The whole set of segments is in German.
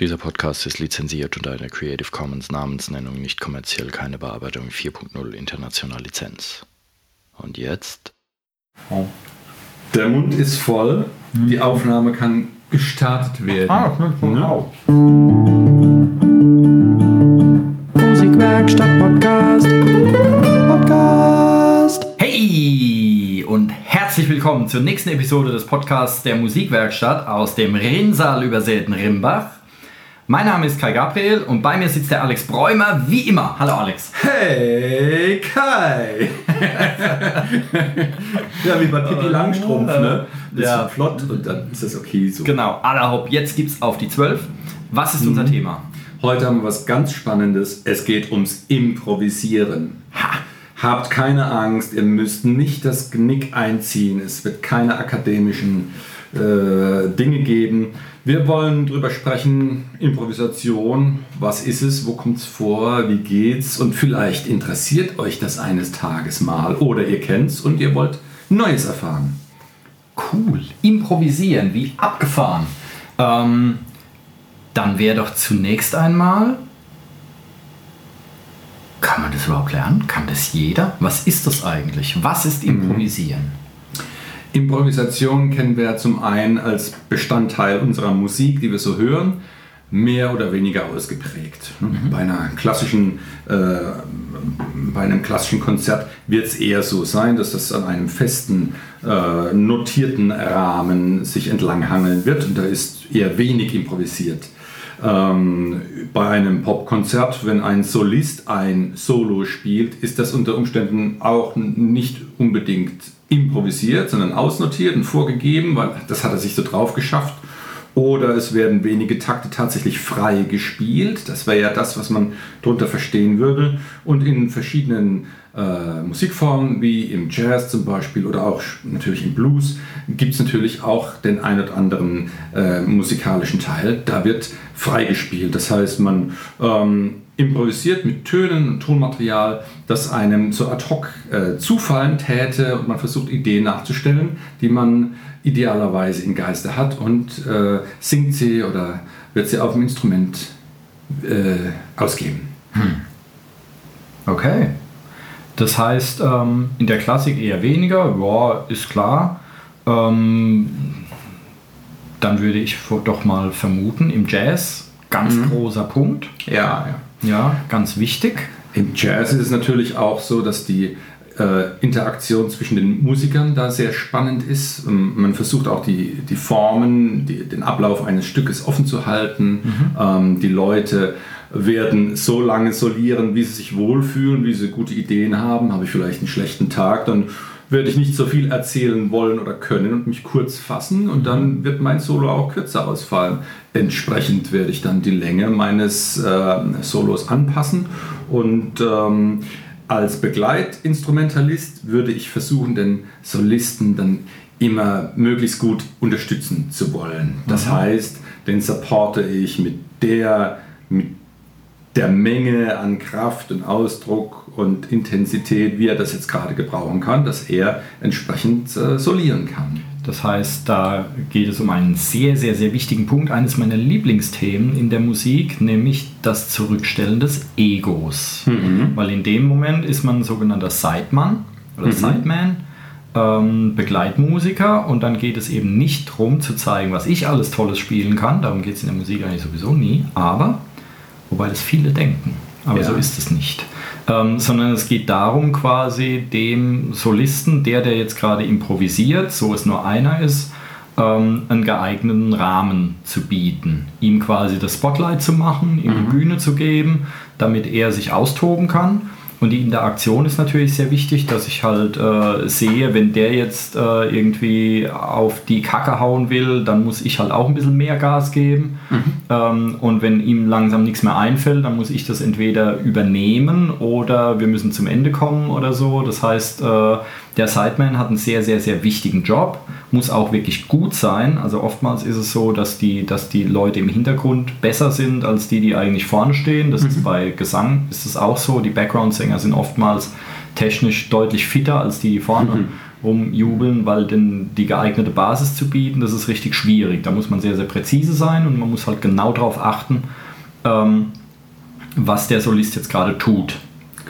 Dieser Podcast ist lizenziert unter einer Creative Commons Namensnennung nicht kommerziell keine Bearbeitung 4.0 international Lizenz. Und jetzt? Der Mund ist voll, die Aufnahme kann gestartet werden. Ah, das auch. Musikwerkstatt Podcast. Podcast. Hey und herzlich willkommen zur nächsten Episode des Podcasts der Musikwerkstatt aus dem Rinnsal übersäten Rimbach. Mein Name ist Kai Gabriel und bei mir sitzt der Alex Bräumer, wie immer. Hallo Alex. Hey Kai! ja, wie bei Pippi Langstrumpf, ne? Das Ja. ja. flott und dann ist das okay so. Genau, aller Hopp, jetzt gibt's auf die 12. Was ist unser Thema? Heute haben wir was ganz Spannendes. Es geht ums Improvisieren. Habt keine Angst, ihr müsst nicht das Genick einziehen. Es wird keine akademischen äh, Dinge geben. Wir wollen drüber sprechen, Improvisation, was ist es, wo kommt es vor, wie geht's und vielleicht interessiert euch das eines Tages mal oder ihr kennt's und ihr wollt Neues erfahren. Cool. Improvisieren, wie abgefahren. Ähm, dann wäre doch zunächst einmal. Kann man das überhaupt lernen? Kann das jeder? Was ist das eigentlich? Was ist Improvisieren? Improvisation kennen wir zum einen als Bestandteil unserer Musik, die wir so hören, mehr oder weniger ausgeprägt. Bei, einer klassischen, äh, bei einem klassischen Konzert wird es eher so sein, dass das an einem festen, äh, notierten Rahmen sich entlanghangeln wird und da ist eher wenig improvisiert. Ähm, bei einem Popkonzert, wenn ein Solist ein Solo spielt, ist das unter Umständen auch nicht unbedingt improvisiert, sondern ausnotiert und vorgegeben, weil das hat er sich so drauf geschafft. Oder es werden wenige Takte tatsächlich frei gespielt. Das wäre ja das, was man darunter verstehen würde. Und in verschiedenen äh, Musikformen, wie im Jazz zum Beispiel oder auch natürlich im Blues, gibt es natürlich auch den ein oder anderen äh, musikalischen Teil. Da wird frei gespielt. Das heißt, man ähm, improvisiert mit Tönen und Tonmaterial, das einem so ad hoc äh, zufallen täte und man versucht Ideen nachzustellen, die man idealerweise im Geiste hat und äh, singt sie oder wird sie auf dem Instrument äh, ausgeben. Okay. Das heißt, ähm, in der Klassik eher weniger, ja, ist klar. Ähm, dann würde ich doch mal vermuten, im Jazz ganz großer Punkt. Ja, ja. Ja, ganz wichtig. Im Jazz ist es natürlich auch so, dass die äh, Interaktion zwischen den Musikern da sehr spannend ist. Ähm, Man versucht auch die, die Formen, die, den Ablauf eines Stückes offen zu halten. Ähm, die Leute werden so lange solieren, wie sie sich wohlfühlen, wie sie gute Ideen haben. Habe ich vielleicht einen schlechten Tag, dann werde ich nicht so viel erzählen wollen oder können und mich kurz fassen und dann wird mein Solo auch kürzer ausfallen. Entsprechend werde ich dann die Länge meines äh, Solos anpassen und ähm, als Begleitinstrumentalist würde ich versuchen, den Solisten dann immer möglichst gut unterstützen zu wollen. Das heißt, den supporte ich mit der, mit der Menge an Kraft und Ausdruck und Intensität, wie er das jetzt gerade gebrauchen kann, dass er entsprechend äh, solieren kann. Das heißt, da geht es um einen sehr, sehr, sehr wichtigen Punkt, eines meiner Lieblingsthemen in der Musik, nämlich das Zurückstellen des Egos. Weil in dem Moment ist man ein sogenannter Sideman oder Sideman, ähm, Begleitmusiker und dann geht es eben nicht darum zu zeigen, was ich alles Tolles spielen kann, darum geht es in der Musik eigentlich sowieso nie, aber, wobei das viele denken, aber Ja. so ist es nicht. Ähm, sondern es geht darum, quasi dem Solisten, der, der jetzt gerade improvisiert, so es nur einer ist, ähm, einen geeigneten Rahmen zu bieten. Ihm quasi das Spotlight zu machen, ihm die Bühne zu geben, damit er sich austoben kann. Und die Interaktion ist natürlich sehr wichtig, dass ich halt äh, sehe, wenn der jetzt äh, irgendwie auf die Kacke hauen will, dann muss ich halt auch ein bisschen mehr Gas geben. Ähm, und wenn ihm langsam nichts mehr einfällt, dann muss ich das entweder übernehmen oder wir müssen zum Ende kommen oder so. Das heißt, äh, der Sideman hat einen sehr, sehr, sehr wichtigen Job, muss auch wirklich gut sein. Also oftmals ist es so, dass die, dass die Leute im Hintergrund besser sind als die, die eigentlich vorne stehen. Das ist bei Gesang ist es auch so. Die Background-Sänger sind oftmals technisch deutlich fitter als die, die vorne rumjubeln, weil denn die geeignete Basis zu bieten, das ist richtig schwierig. Da muss man sehr, sehr präzise sein und man muss halt genau darauf achten, ähm, was der Solist jetzt gerade tut.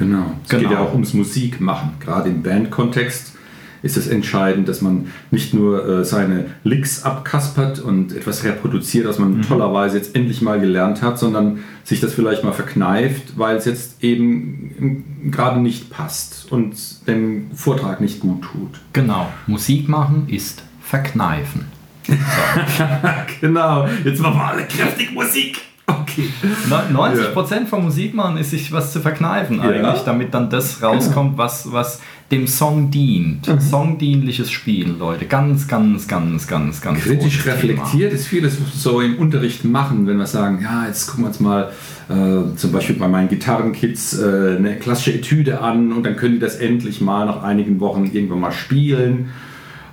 Genau. Es genau. geht ja auch ums Musikmachen, gerade im Bandkontext ist es entscheidend, dass man nicht nur äh, seine Licks abkaspert und etwas reproduziert, was man mhm. tollerweise jetzt endlich mal gelernt hat, sondern sich das vielleicht mal verkneift, weil es jetzt eben gerade nicht passt und dem Vortrag nicht gut tut. Genau. Musik machen ist verkneifen. So. genau. Jetzt machen wir alle kräftig Musik. Okay. 90% ja. von Musik machen ist sich was zu verkneifen eigentlich, damit dann das rauskommt, was, was dem Song dient. Mhm. Songdienliches Spiel, Leute. Ganz, ganz, ganz, ganz, ganz Kritisch reflektiert Thema. ist vieles so im Unterricht machen, wenn wir sagen, ja, jetzt gucken wir uns mal äh, zum Beispiel bei meinen Gitarrenkids äh, eine klassische Etüde an und dann können die das endlich mal nach einigen Wochen irgendwann mal spielen.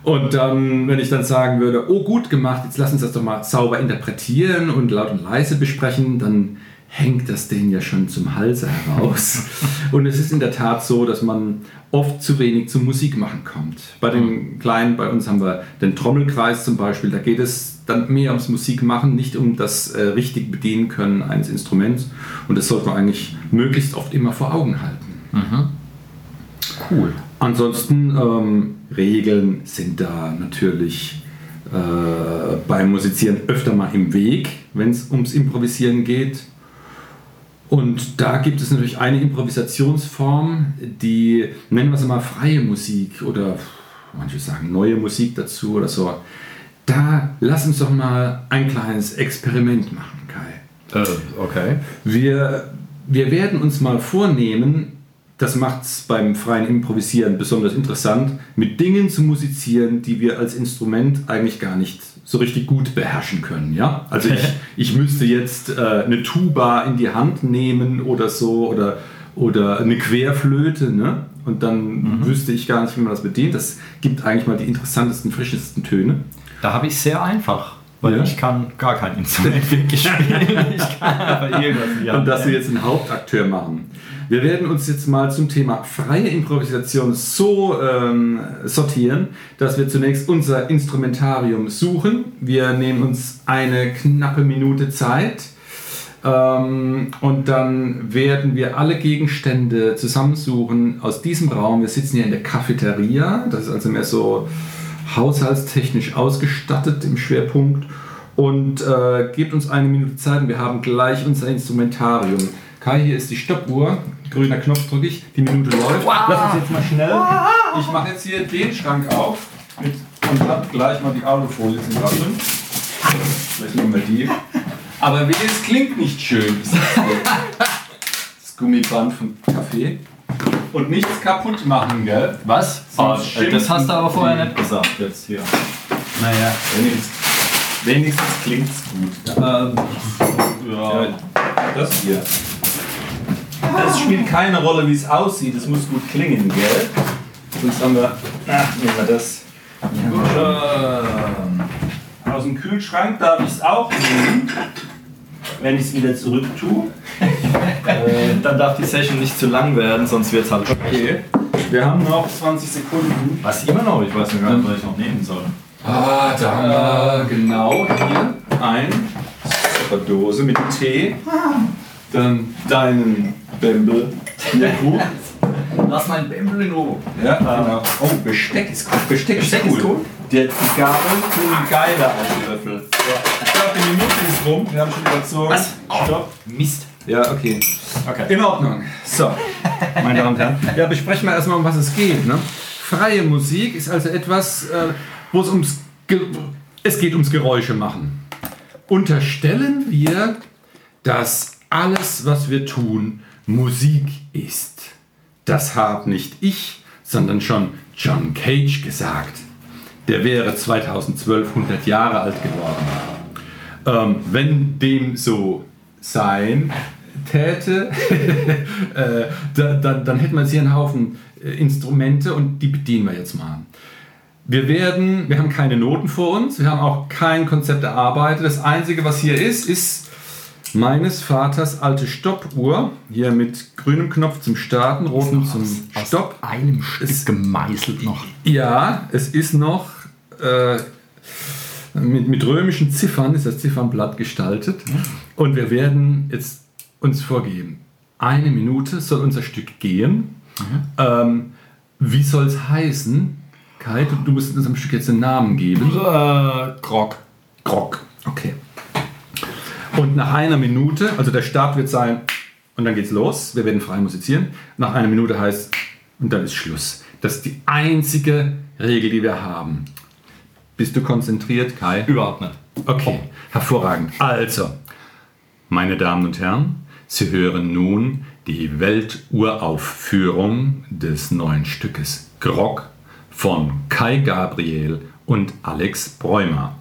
Und dann, wenn ich dann sagen würde, oh gut gemacht, jetzt lass uns das doch mal sauber interpretieren und laut und leise besprechen, dann hängt das denen ja schon zum Halse heraus. und es ist in der Tat so, dass man oft zu wenig zum Musikmachen kommt. Bei den Kleinen, bei uns haben wir den Trommelkreis zum Beispiel, da geht es dann mehr ums Musikmachen, nicht um das äh, richtig bedienen können eines Instruments. Und das sollte man eigentlich möglichst oft immer vor Augen halten. Mhm. Cool. Ansonsten, ähm, Regeln sind da natürlich äh, beim Musizieren öfter mal im Weg, wenn es ums Improvisieren geht. Und da gibt es natürlich eine Improvisationsform, die nennen wir es mal freie Musik oder manche sagen neue Musik dazu oder so. Da lass uns doch mal ein kleines Experiment machen, Kai. Äh, okay. Wir, wir werden uns mal vornehmen, das macht es beim freien Improvisieren besonders interessant, mit Dingen zu musizieren, die wir als Instrument eigentlich gar nicht so richtig gut beherrschen können. Ja? Also ich, ich müsste jetzt äh, eine Tuba in die Hand nehmen oder so oder, oder eine Querflöte ne? und dann mhm. wüsste ich gar nicht, wie man das bedient. Das gibt eigentlich mal die interessantesten, frischesten Töne. Da habe ich sehr einfach weil ja. ich kann gar kein Instrument wirklich spielen. ich kann aber irgendwas. Und dass wir jetzt einen Hauptakteur machen. Wir werden uns jetzt mal zum Thema freie Improvisation so ähm, sortieren, dass wir zunächst unser Instrumentarium suchen. Wir nehmen uns eine knappe Minute Zeit. Ähm, und dann werden wir alle Gegenstände zusammensuchen aus diesem Raum. Wir sitzen hier in der Cafeteria. Das ist also mehr so haushaltstechnisch ausgestattet im Schwerpunkt. Und äh, gebt uns eine Minute Zeit und wir haben gleich unser Instrumentarium. Kai, hier ist die Stoppuhr. Grüner Knopf drücke ich. Die Minute läuft. Wow. Lass uns jetzt mal schnell. Ich mache jetzt hier den Schrank auf mit, und hab gleich mal die Alufolie zum Rascheln. Vielleicht nehmen wir die. Aber wie es klingt nicht schön. Das Gummiband vom Kaffee. Und nichts kaputt machen, gell? Was? Oh, das hast du aber vorher nicht gesagt jetzt hier. Naja, wenigstens, wenigstens klingt es gut. Ähm, ja, das hier. Es spielt keine Rolle, wie es aussieht. Es muss gut klingen, gell? Sonst haben wir. Ach, nehmen wir das. Ja. Aus dem Kühlschrank darf ich es auch nehmen. Wenn ich es wieder zurück tue. äh, dann darf die Session nicht zu lang werden, sonst wird es halt Okay. Wir haben noch 20 Sekunden. Was immer noch? Ich weiß gar nicht, was ich noch nehmen soll. Ah, da haben wir genau hier ein Dose mit Tee. Dann deinen Bämbel. Ja, gut. Lass mein Bämbel in Ruhe. Ja, genau. Oh, Besteck ist gut. Besteck, Besteck ist, cool. ist cool. Die, die Gabel tun geiler als die Löffel. Ja. Ich glaube, die Minute ist rum. Wir haben schon überzogen. Was? Oh, Stopp. Mist. Ja, okay. okay. In Ordnung. So, meine Damen und Herren. Ja, besprechen wir erstmal, um was es geht. Ne? Freie Musik ist also etwas, äh, wo es ums. Ge es geht ums Geräusche machen. Unterstellen wir, dass alles, was wir tun, Musik ist. Das habe nicht ich, sondern schon John Cage gesagt. Der wäre 2012 100 Jahre alt geworden. Ähm, wenn dem so sein täte, äh, da, da, dann hätten wir jetzt hier einen Haufen äh, Instrumente und die bedienen wir jetzt mal. Wir werden, wir haben keine Noten vor uns, wir haben auch kein Konzept erarbeitet. Das Einzige, was hier ist, ist meines Vaters alte Stoppuhr, hier mit grünem Knopf zum Starten, rotem zum Aus Stopp. einem Stück Es- gemeißelt noch. Ja, es ist noch äh, mit, mit römischen Ziffern, ist das Ziffernblatt gestaltet. Und wir werden jetzt uns vorgeben. Eine Minute soll unser Stück gehen. Ähm, wie soll es heißen? Kai, du, du musst unserem Stück jetzt einen Namen geben. Äh, Grog. Grog. Okay. Und nach einer Minute, also der Start wird sein, und dann geht's los. Wir werden frei musizieren. Nach einer Minute heißt, und dann ist Schluss. Das ist die einzige Regel, die wir haben. Bist du konzentriert, Kai? Überhaupt nicht. Okay, hervorragend. Also, meine Damen und Herren, Sie hören nun die Welturaufführung des neuen Stückes Grog von Kai Gabriel und Alex Bräumer.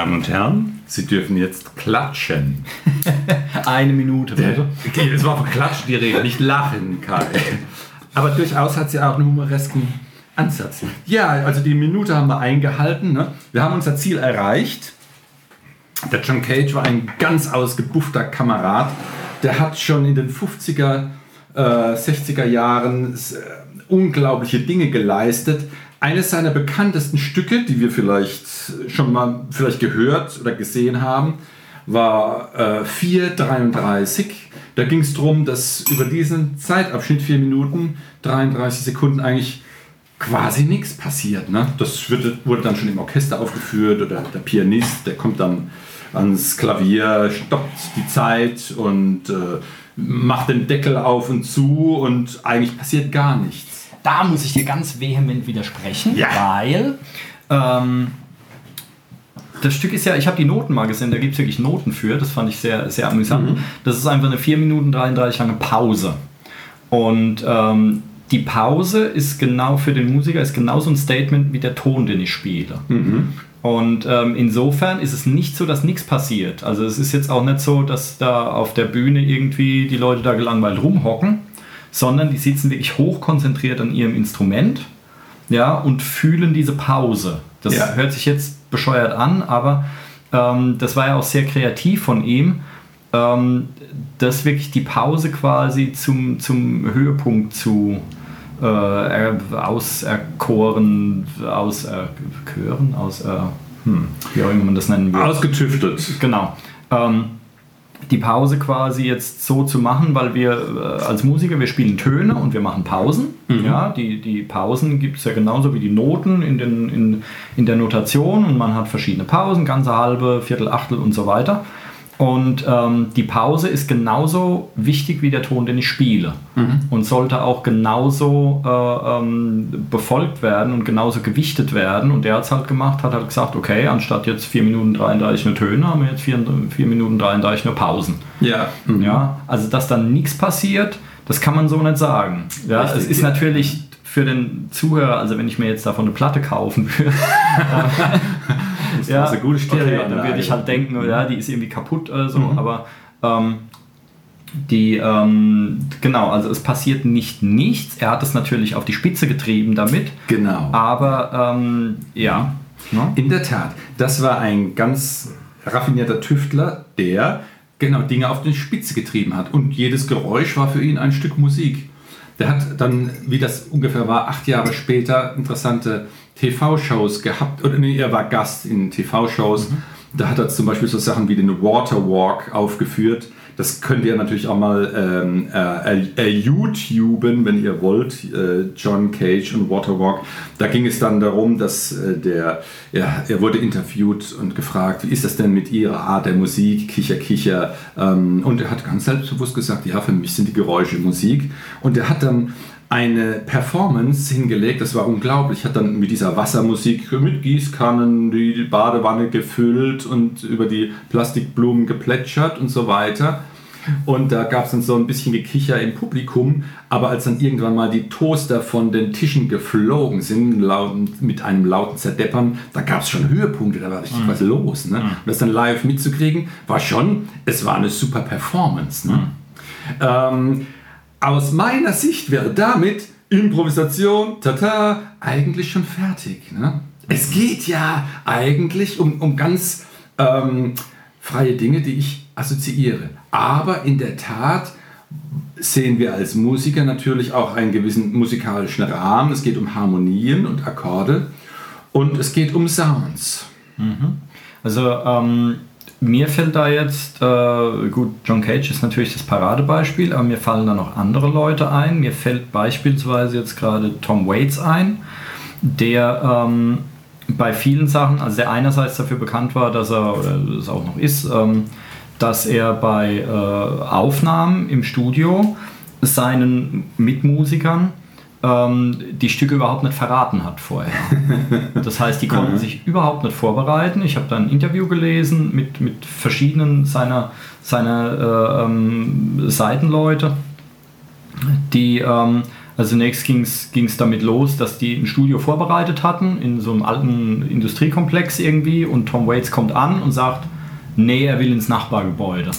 Damen und Herren, Sie dürfen jetzt klatschen. Eine Minute, bitte. Okay, das war von Klatschen die Rede, nicht lachen, Kai. Aber durchaus hat sie auch einen humoresken Ansatz. Ja, also die Minute haben wir eingehalten. Ne? Wir haben unser Ziel erreicht. Der John Cage war ein ganz ausgebuffter Kamerad. Der hat schon in den 50er, äh, 60er Jahren äh, unglaubliche Dinge geleistet. Eines seiner bekanntesten Stücke, die wir vielleicht schon mal vielleicht gehört oder gesehen haben, war äh, 4.33. Da ging es darum, dass über diesen Zeitabschnitt 4 Minuten 33 Sekunden eigentlich quasi nichts passiert. Ne? Das wird, wurde dann schon im Orchester aufgeführt oder der Pianist, der kommt dann ans Klavier, stoppt die Zeit und äh, macht den Deckel auf und zu und eigentlich passiert gar nichts. Da muss ich dir ganz vehement widersprechen, Ja. weil ähm, das Stück ist ja, ich habe die Noten mal gesehen, da gibt es wirklich Noten für, das fand ich sehr, sehr amüsant. Das ist einfach eine 4 Minuten 33 lange Pause. Und ähm, die Pause ist genau für den Musiker, ist genauso ein Statement wie der Ton, den ich spiele. Und ähm, insofern ist es nicht so, dass nichts passiert. Also es ist jetzt auch nicht so, dass da auf der Bühne irgendwie die Leute da gelangweilt rumhocken, sondern die sitzen wirklich hochkonzentriert an ihrem Instrument ja, und fühlen diese Pause. Das Ja. hört sich jetzt bescheuert an, aber ähm, das war ja auch sehr kreativ von ihm, ähm, das wirklich die Pause quasi zum, zum Höhepunkt zu äh, er- auserkoren, auserkören, aus, äh, hm, wie auch immer man das nennen will. Ausgetüftet. Genau. Ähm, die Pause quasi jetzt so zu machen, weil wir äh, als Musiker, wir spielen Töne und wir machen Pausen. Ja, die, die Pausen gibt es ja genauso wie die Noten in, den, in, in der Notation und man hat verschiedene Pausen, ganze halbe, Viertel, Achtel und so weiter. Und ähm, die Pause ist genauso wichtig wie der Ton, den ich spiele. Und sollte auch genauso äh, ähm, befolgt werden und genauso gewichtet werden. Und der hat es halt gemacht, hat halt gesagt, okay, anstatt jetzt 4 Minuten 33 nur Töne, haben wir jetzt 4, 4 Minuten 33 nur Pausen. Ja. Mhm. Ja, also dass dann nichts passiert, das kann man so nicht sagen. Ja, Richtig, es ist ja. natürlich für den Zuhörer, also wenn ich mir jetzt davon eine Platte kaufen würde, Das war eine gute okay, Stereoanlage. dann würde ich halt denken, oh ja, die ist irgendwie kaputt oder so, Mhm. aber ähm, die, ähm, genau, also es passiert nicht nichts. Er hat es natürlich auf die Spitze getrieben damit, Genau. aber ähm, ja. Ne? In der Tat, das war ein ganz raffinierter Tüftler, der genau Dinge auf die Spitze getrieben hat. Und jedes Geräusch war für ihn ein Stück Musik. der hat dann, wie das ungefähr war, acht Jahre später interessante TV-Shows gehabt. Oder nee, er war Gast in TV-Shows. Mhm. Da hat er zum Beispiel so Sachen wie den Waterwalk aufgeführt das könnt ihr natürlich auch mal ähm, äh, äh, YouTuben, wenn ihr wollt. Äh, John Cage und Waterwalk. Da ging es dann darum, dass äh, der, ja, er wurde interviewt und gefragt, wie ist das denn mit ihrer Art der Musik, Kicher, Kicher. Ähm, und er hat ganz selbstbewusst gesagt, ja, für mich sind die Geräusche Musik. Und er hat dann eine Performance hingelegt, das war unglaublich. Hat dann mit dieser Wassermusik mit Gießkannen die Badewanne gefüllt und über die Plastikblumen geplätschert und so weiter. Und da gab es dann so ein bisschen Gekicher im Publikum. Aber als dann irgendwann mal die Toaster von den Tischen geflogen sind, laut, mit einem lauten Zerdeppern, da gab es schon Höhepunkte, da war richtig mhm. was los. Ne? Mhm. Und das dann live mitzukriegen, war schon, es war eine super Performance. Ne? Mhm. Ähm, aus meiner Sicht wäre damit Improvisation, tata, eigentlich schon fertig. Ne? Es geht ja eigentlich um, um ganz ähm, freie Dinge, die ich assoziiere. Aber in der Tat sehen wir als Musiker natürlich auch einen gewissen musikalischen Rahmen. Es geht um Harmonien und Akkorde und es geht um Sounds. Mhm. Also ähm, mir fällt da jetzt, äh, gut, John Cage ist natürlich das Paradebeispiel, aber mir fallen da noch andere Leute ein. Mir fällt beispielsweise jetzt gerade Tom Waits ein, der ähm, bei vielen Sachen, also der einerseits dafür bekannt war, dass er, oder es auch noch ist, ähm, dass er bei äh, Aufnahmen im Studio seinen Mitmusikern die Stücke überhaupt nicht verraten hat vorher. Das heißt, die konnten mhm. sich überhaupt nicht vorbereiten. Ich habe da ein Interview gelesen mit, mit verschiedenen seiner, seiner äh, ähm, Seitenleute, die, ähm, also zunächst ging es damit los, dass die ein Studio vorbereitet hatten in so einem alten Industriekomplex irgendwie und Tom Waits kommt an und sagt, nee, er will ins Nachbargebäude.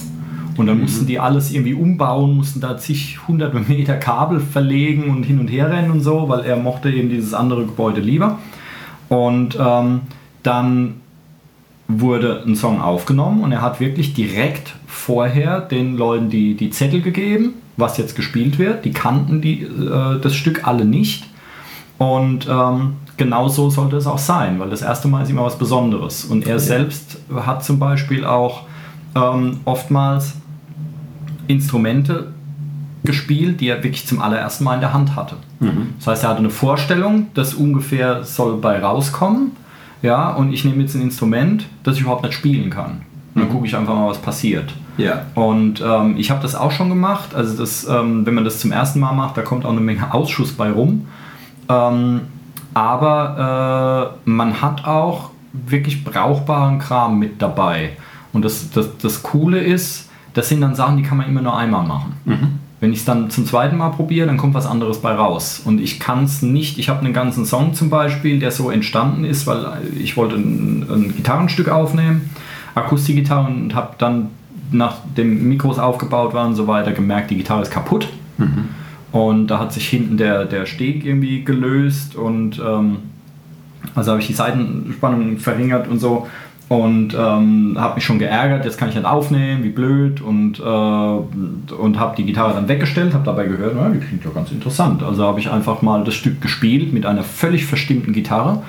Und dann mhm. mussten die alles irgendwie umbauen, mussten da zig hunderte Meter Kabel verlegen und hin und her rennen und so, weil er mochte eben dieses andere Gebäude lieber. Und ähm, dann wurde ein Song aufgenommen und er hat wirklich direkt vorher den Leuten die, die Zettel gegeben, was jetzt gespielt wird. Die kannten die, äh, das Stück alle nicht. Und ähm, genau so sollte es auch sein, weil das erste Mal ist immer was Besonderes. Und er ja. selbst hat zum Beispiel auch ähm, oftmals Instrumente gespielt, die er wirklich zum allerersten Mal in der Hand hatte. Mhm. Das heißt, er hatte eine Vorstellung, das ungefähr soll bei rauskommen. Ja, und ich nehme jetzt ein Instrument, das ich überhaupt nicht spielen kann. Und dann mhm. gucke ich einfach mal, was passiert. Ja. Und ähm, ich habe das auch schon gemacht. Also das, ähm, wenn man das zum ersten Mal macht, da kommt auch eine Menge Ausschuss bei rum. Ähm, aber äh, man hat auch wirklich brauchbaren Kram mit dabei. Und das, das, das Coole ist, das sind dann Sachen, die kann man immer nur einmal machen. Mhm. Wenn ich es dann zum zweiten Mal probiere, dann kommt was anderes bei raus. Und ich kann es nicht, ich habe einen ganzen Song zum Beispiel, der so entstanden ist, weil ich wollte ein, ein Gitarrenstück aufnehmen, Akustikgitarre und habe dann, nachdem Mikros aufgebaut waren und so weiter, gemerkt, die Gitarre ist kaputt. Mhm. Und da hat sich hinten der, der Steg irgendwie gelöst und ähm, also habe ich die Seitenspannung verringert und so und ähm, habe mich schon geärgert, jetzt kann ich nicht aufnehmen, wie blöd und, äh, und habe die Gitarre dann weggestellt, habe dabei gehört, na, die klingt ja ganz interessant. Also habe ich einfach mal das Stück gespielt mit einer völlig verstimmten Gitarre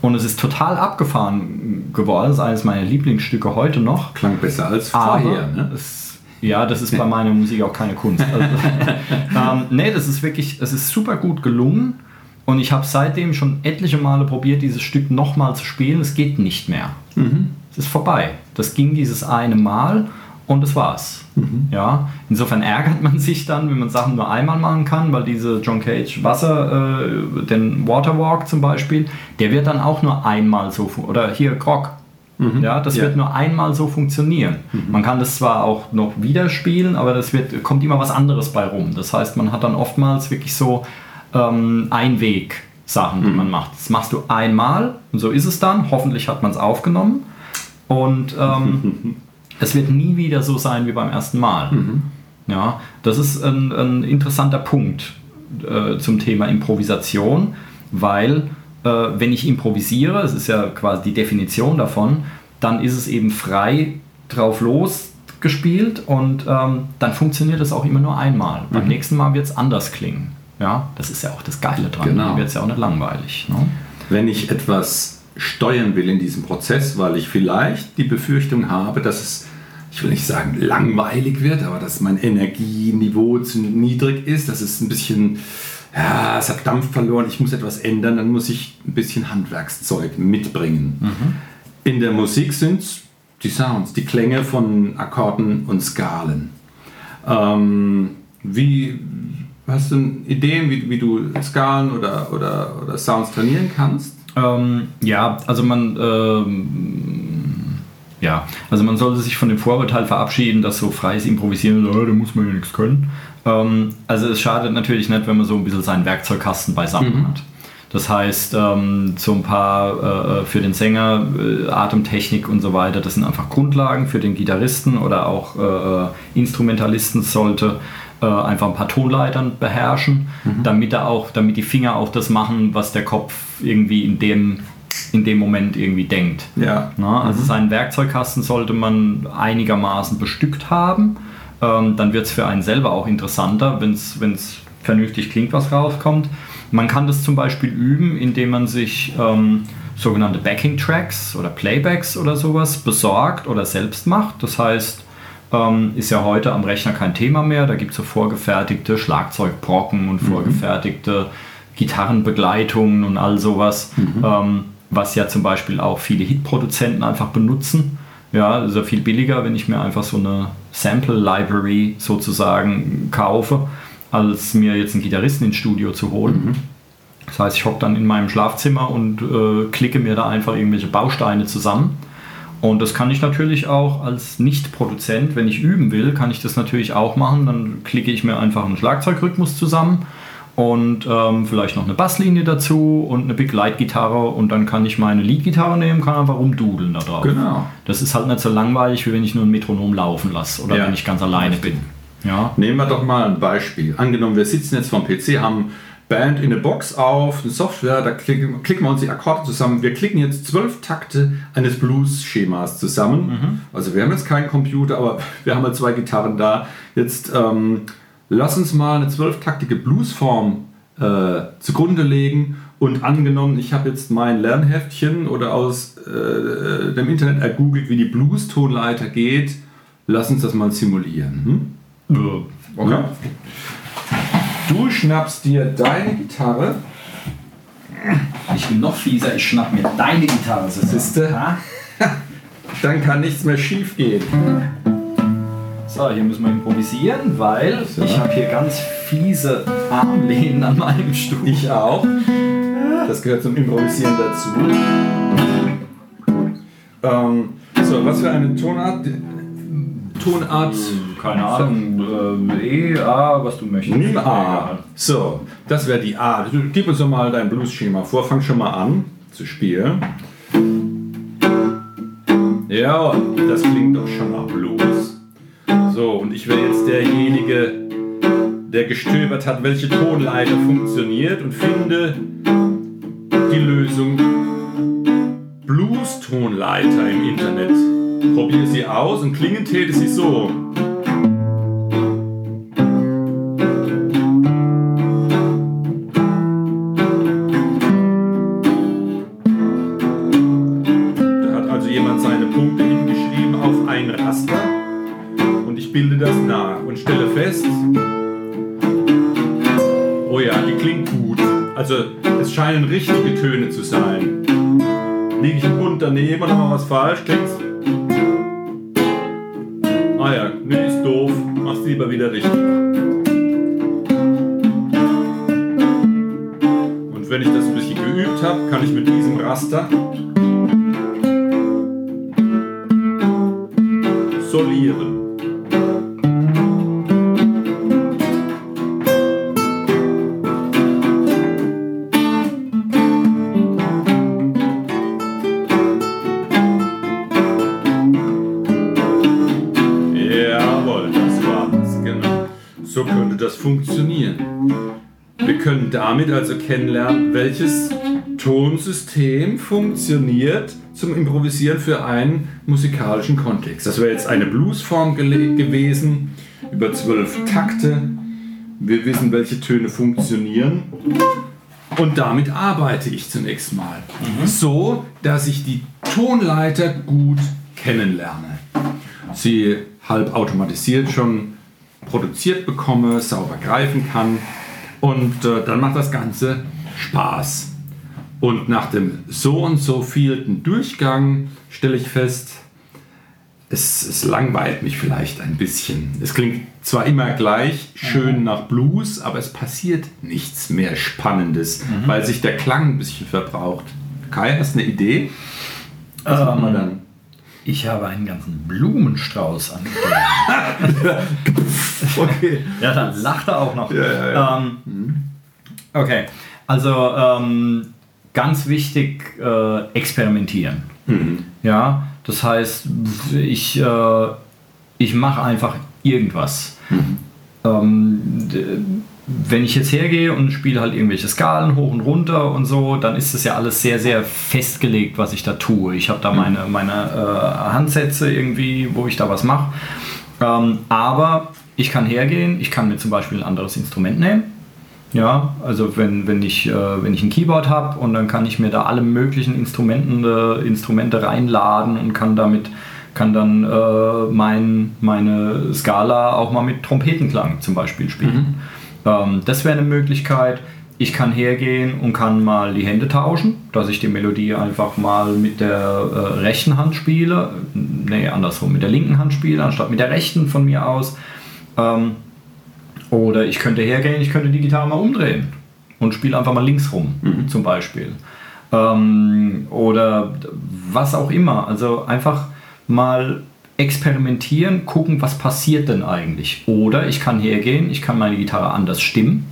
und es ist total abgefahren geworden. Das ist eines meiner Lieblingsstücke heute noch. Klang besser als vorher, ne? Es, ja, das ist bei meiner Musik auch keine Kunst. Also, ähm, nee, das ist wirklich, es ist super gut gelungen. Und ich habe seitdem schon etliche Male probiert, dieses Stück nochmal zu spielen. Es geht nicht mehr. Mhm. Es ist vorbei. Das ging dieses eine Mal und das war's. Mhm. Ja, insofern ärgert man sich dann, wenn man Sachen nur einmal machen kann, weil diese John Cage Wasser, äh, den Waterwalk zum Beispiel, der wird dann auch nur einmal so, oder hier Grog, Mhm. Ja, das ja. wird nur einmal so funktionieren. Mhm. Man kann das zwar auch noch wieder spielen, aber das wird, kommt immer was anderes bei rum. Das heißt, man hat dann oftmals wirklich so ähm, Einweg-Sachen, die mhm. man macht. Das machst du einmal und so ist es dann. Hoffentlich hat man es aufgenommen. Und ähm, es wird nie wieder so sein wie beim ersten Mal. Mhm. Ja, das ist ein, ein interessanter Punkt äh, zum Thema Improvisation, weil äh, wenn ich improvisiere, das ist ja quasi die Definition davon, dann ist es eben frei drauf los gespielt und ähm, dann funktioniert es auch immer nur einmal. Mhm. Beim nächsten Mal wird es anders klingen. Ja, das ist ja auch das Geile dran. Genau. Dann wird es ja auch nicht langweilig. Ne? Wenn ich etwas steuern will in diesem Prozess, weil ich vielleicht die Befürchtung habe, dass es, ich will nicht sagen langweilig wird, aber dass mein Energieniveau zu niedrig ist, dass es ein bisschen, ja, es hat Dampf verloren, ich muss etwas ändern, dann muss ich ein bisschen Handwerkszeug mitbringen. In der Musik sind es die Sounds, die Klänge von Akkorden und Skalen. Ähm, wie hast du Ideen, wie, wie du Skalen oder, oder, oder Sounds trainieren kannst? Ähm, ja, also man, ähm, ja, also man sollte sich von dem Vorurteil verabschieden, dass so freies Improvisieren, oh, da muss man ja nichts können. Ähm, also es schadet natürlich nicht, wenn man so ein bisschen seinen Werkzeugkasten beisammen hat. Das heißt, ähm, so ein paar äh, für den Sänger, äh, Atemtechnik und so weiter, das sind einfach Grundlagen für den Gitarristen oder auch äh, Instrumentalisten sollte äh, einfach ein paar Tonleitern beherrschen, damit er auch, damit die Finger auch das machen, was der Kopf irgendwie in dem, in dem Moment irgendwie denkt. Ja. Na, also seinen Werkzeugkasten sollte man einigermaßen bestückt haben. Ähm, dann wird es für einen selber auch interessanter, wenn es vernünftig klingt, was rauskommt. Man kann das zum Beispiel üben, indem man sich ähm, sogenannte Backing-Tracks oder Playbacks oder sowas besorgt oder selbst macht. Das heißt, ähm, ist ja heute am Rechner kein Thema mehr. Da gibt es so vorgefertigte Schlagzeugbrocken und vorgefertigte Gitarrenbegleitungen und all sowas, ähm, was ja zum Beispiel auch viele Hitproduzenten einfach benutzen. Ja, ist ja viel billiger, wenn ich mir einfach so eine Sample Library sozusagen kaufe, als mir jetzt einen Gitarristen ins Studio zu holen. Das heißt, ich hocke dann in meinem Schlafzimmer und äh, klicke mir da einfach irgendwelche Bausteine zusammen. Und das kann ich natürlich auch als Nicht-Produzent, wenn ich üben will, kann ich das natürlich auch machen. Dann klicke ich mir einfach einen Schlagzeugrhythmus zusammen und ähm, vielleicht noch eine Basslinie dazu und eine Big Light Gitarre und dann kann ich meine Lead-Gitarre nehmen, kann einfach rumdudeln da drauf. Genau. Das ist halt nicht so langweilig, wie wenn ich nur ein Metronom laufen lasse oder Ja. wenn ich ganz alleine bin. Ja. Nehmen wir doch mal ein Beispiel. Angenommen, wir sitzen jetzt vom PC, haben Band in eine Box auf, eine Software, da klicken, klicken wir uns die Akkorde zusammen. Wir klicken jetzt zwölf Takte eines Blues-Schemas zusammen. Also wir haben jetzt keinen Computer, aber wir haben halt zwei Gitarren da. Jetzt ähm, lass uns mal eine zwölftaktige Bluesform äh, zugrunde legen und angenommen, ich habe jetzt mein Lernheftchen oder aus äh, dem Internet ergoogelt, wie die Blues-Tonleiter geht. Lass uns das mal simulieren. Hm? Okay. Ja. Du schnappst dir deine Gitarre. Ich bin noch fieser, ich schnapp mir deine Gitarre. Siehste? Dann kann nichts mehr schief gehen. So, hier müssen wir improvisieren, weil So. ich habe hier ganz fiese Armlehnen an meinem Stuhl. Ich auch. Das gehört zum Improvisieren dazu. Ähm, so, was für eine Tonart? Tonart. Keine Ahnung, äh, E, A, was du möchtest. Nimm A. So, das wäre die A. Du, gib uns doch mal dein Blues-Schema vor. Fang schon mal an zu spielen. Ja, das klingt doch schon nach Blues. So, und ich wäre jetzt derjenige, der gestöbert hat, welche Tonleiter funktioniert und finde die Lösung Blues-Tonleiter im Internet. Probiere sie aus und klingen täte sie so. Falsch? Klingt's? Funktioniert zum Improvisieren für einen musikalischen Kontext. Das wäre jetzt eine Bluesform gewesen, über zwölf Takte. Wir wissen, welche Töne funktionieren. Und damit arbeite ich zunächst mal. So, dass ich die Tonleiter gut kennenlerne. Sie halb automatisiert schon produziert bekomme, sauber greifen kann. Und äh, dann macht das Ganze Spaß. Und nach dem so und so vielten Durchgang stelle ich fest, es, es, langweilt mich vielleicht ein bisschen. Es klingt zwar immer gleich schön nach Blues, aber es passiert nichts mehr Spannendes, mhm. weil sich der Klang ein bisschen verbraucht. Kai, hast du eine Idee? Was ähm, machen wir dann? Ich habe einen ganzen Blumenstrauß an. okay. Ja, dann lacht er auch noch. Ja, ja, ja. Ähm, mhm. Okay, also ähm, ganz wichtig, äh, experimentieren. Mhm. Ja, das heißt, ich, äh, ich mache einfach irgendwas. Mhm. Ähm, wenn ich jetzt hergehe und spiele halt irgendwelche Skalen hoch und runter und so, dann ist das ja alles sehr, sehr festgelegt, was ich da tue. Ich habe da mhm. meine, meine äh, Handsätze irgendwie, wo ich da was mache. Ähm, aber ich kann hergehen, ich kann mir zum Beispiel ein anderes Instrument nehmen. Ja, also wenn, wenn, ich, äh, wenn ich ein Keyboard habe und dann kann ich mir da alle möglichen Instrumenten, äh, Instrumente reinladen und kann damit kann dann äh, mein, meine Skala auch mal mit Trompetenklang zum Beispiel spielen. Mhm. Ähm, das wäre eine Möglichkeit. Ich kann hergehen und kann mal die Hände tauschen, dass ich die Melodie einfach mal mit der äh, rechten Hand spiele. Nee, andersrum, mit der linken Hand spiele, anstatt mit der rechten von mir aus. Ähm, oder ich könnte hergehen, ich könnte die Gitarre mal umdrehen und spiele einfach mal links rum, mhm. zum Beispiel. Ähm, oder was auch immer. Also einfach mal experimentieren, gucken, was passiert denn eigentlich. Oder ich kann hergehen, ich kann meine Gitarre anders stimmen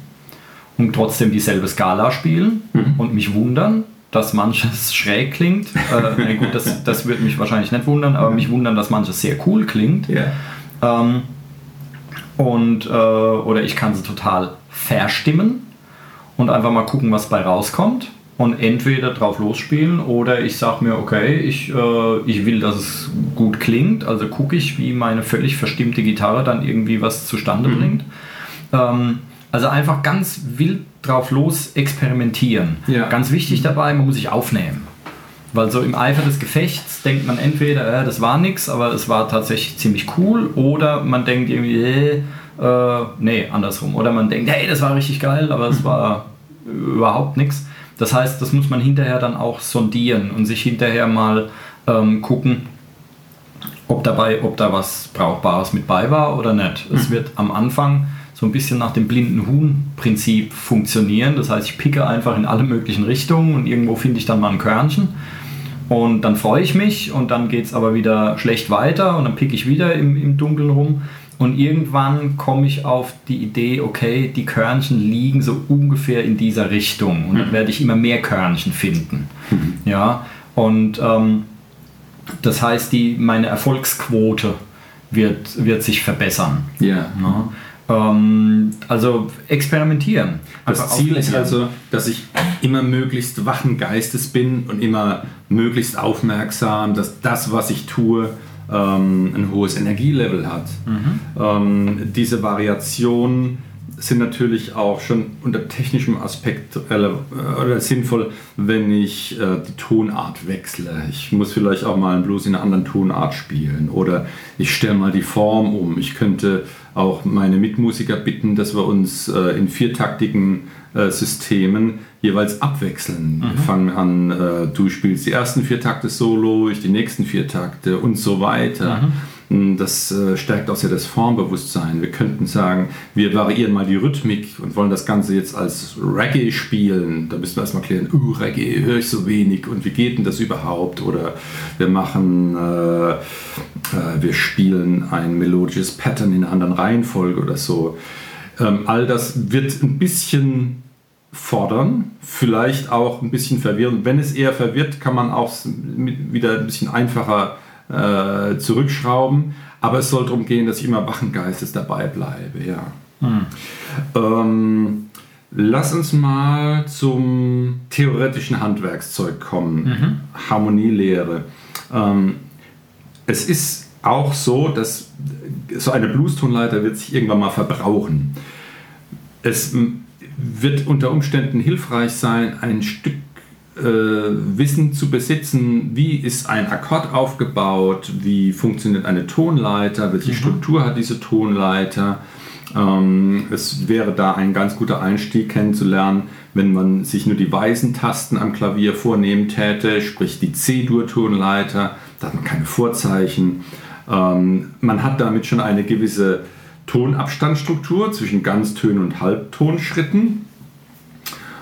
und trotzdem dieselbe Skala spielen mhm. und mich wundern, dass manches schräg klingt. äh, gut, das, das würde mich wahrscheinlich nicht wundern, aber mich wundern, dass manches sehr cool klingt. Yeah. Ähm, und, äh, oder ich kann sie total verstimmen und einfach mal gucken, was bei rauskommt. Und entweder drauf losspielen oder ich sage mir, okay, ich, äh, ich will, dass es gut klingt. Also gucke ich, wie meine völlig verstimmte Gitarre dann irgendwie was zustande mhm. bringt. Ähm, also einfach ganz wild drauf los experimentieren. Ja. Ganz wichtig dabei, man muss sich aufnehmen. Weil so im Eifer des Gefechts denkt man entweder, äh, das war nichts, aber es war tatsächlich ziemlich cool, oder man denkt irgendwie, äh, äh, nee, andersrum. Oder man denkt, hey, das war richtig geil, aber es war überhaupt nichts. Das heißt, das muss man hinterher dann auch sondieren und sich hinterher mal ähm, gucken, ob, dabei, ob da was Brauchbares mit bei war oder nicht. Es mhm. wird am Anfang so ein bisschen nach dem blinden Huhn-Prinzip funktionieren. Das heißt, ich picke einfach in alle möglichen Richtungen und irgendwo finde ich dann mal ein Körnchen. Und dann freue ich mich und dann geht es aber wieder schlecht weiter und dann picke ich wieder im, im Dunkeln rum. Und irgendwann komme ich auf die Idee, okay, die Körnchen liegen so ungefähr in dieser Richtung. Und dann mhm. werde ich immer mehr Körnchen finden. Mhm. Ja, und ähm, das heißt, die, meine Erfolgsquote wird, wird sich verbessern. Ja. ja. Ähm, also experimentieren. Das Ziel ist also, dass ich immer möglichst wachen Geistes bin und immer möglichst aufmerksam, dass das, was ich tue, ähm, ein hohes Energielevel hat. Mhm. Ähm, diese Variation sind natürlich auch schon unter technischem Aspekt oder sinnvoll, wenn ich äh, die Tonart wechsle. Ich muss vielleicht auch mal einen Blues in einer anderen Tonart spielen oder ich stelle mal die Form um. Ich könnte auch meine Mitmusiker bitten, dass wir uns äh, in viertaktigen äh, Systemen jeweils abwechseln. Mhm. Wir fangen an, äh, du spielst die ersten vier Takte solo, ich die nächsten vier Takte und so weiter. Mhm. Das äh, stärkt auch sehr das Formbewusstsein. Wir könnten sagen, wir variieren mal die Rhythmik und wollen das Ganze jetzt als Reggae spielen. Da müssen wir erstmal klären, uh, Reggae höre ich so wenig und wie geht denn das überhaupt? Oder wir machen, äh, äh, wir spielen ein melodisches Pattern in einer anderen Reihenfolge oder so. Ähm, all das wird ein bisschen fordern, vielleicht auch ein bisschen verwirren. Wenn es eher verwirrt, kann man auch wieder ein bisschen einfacher äh, zurückschrauben. Aber es soll darum gehen, dass ich immer wachen Geistes dabei bleibe. Ja. Hm. Ähm, lass uns mal zum theoretischen Handwerkszeug kommen. Mhm. Harmonielehre. Ähm, es ist auch so, dass so eine Bluestonleiter wird sich irgendwann mal verbrauchen. es wird unter Umständen hilfreich sein, ein Stück Wissen zu besitzen, wie ist ein Akkord aufgebaut, wie funktioniert eine Tonleiter, welche mhm. Struktur hat diese Tonleiter. Ähm, es wäre da ein ganz guter Einstieg kennenzulernen, wenn man sich nur die weißen Tasten am Klavier vornehmen täte, sprich die C-Dur-Tonleiter, da hat man keine Vorzeichen. Ähm, man hat damit schon eine gewisse Tonabstandsstruktur zwischen Ganztönen und Halbtonschritten.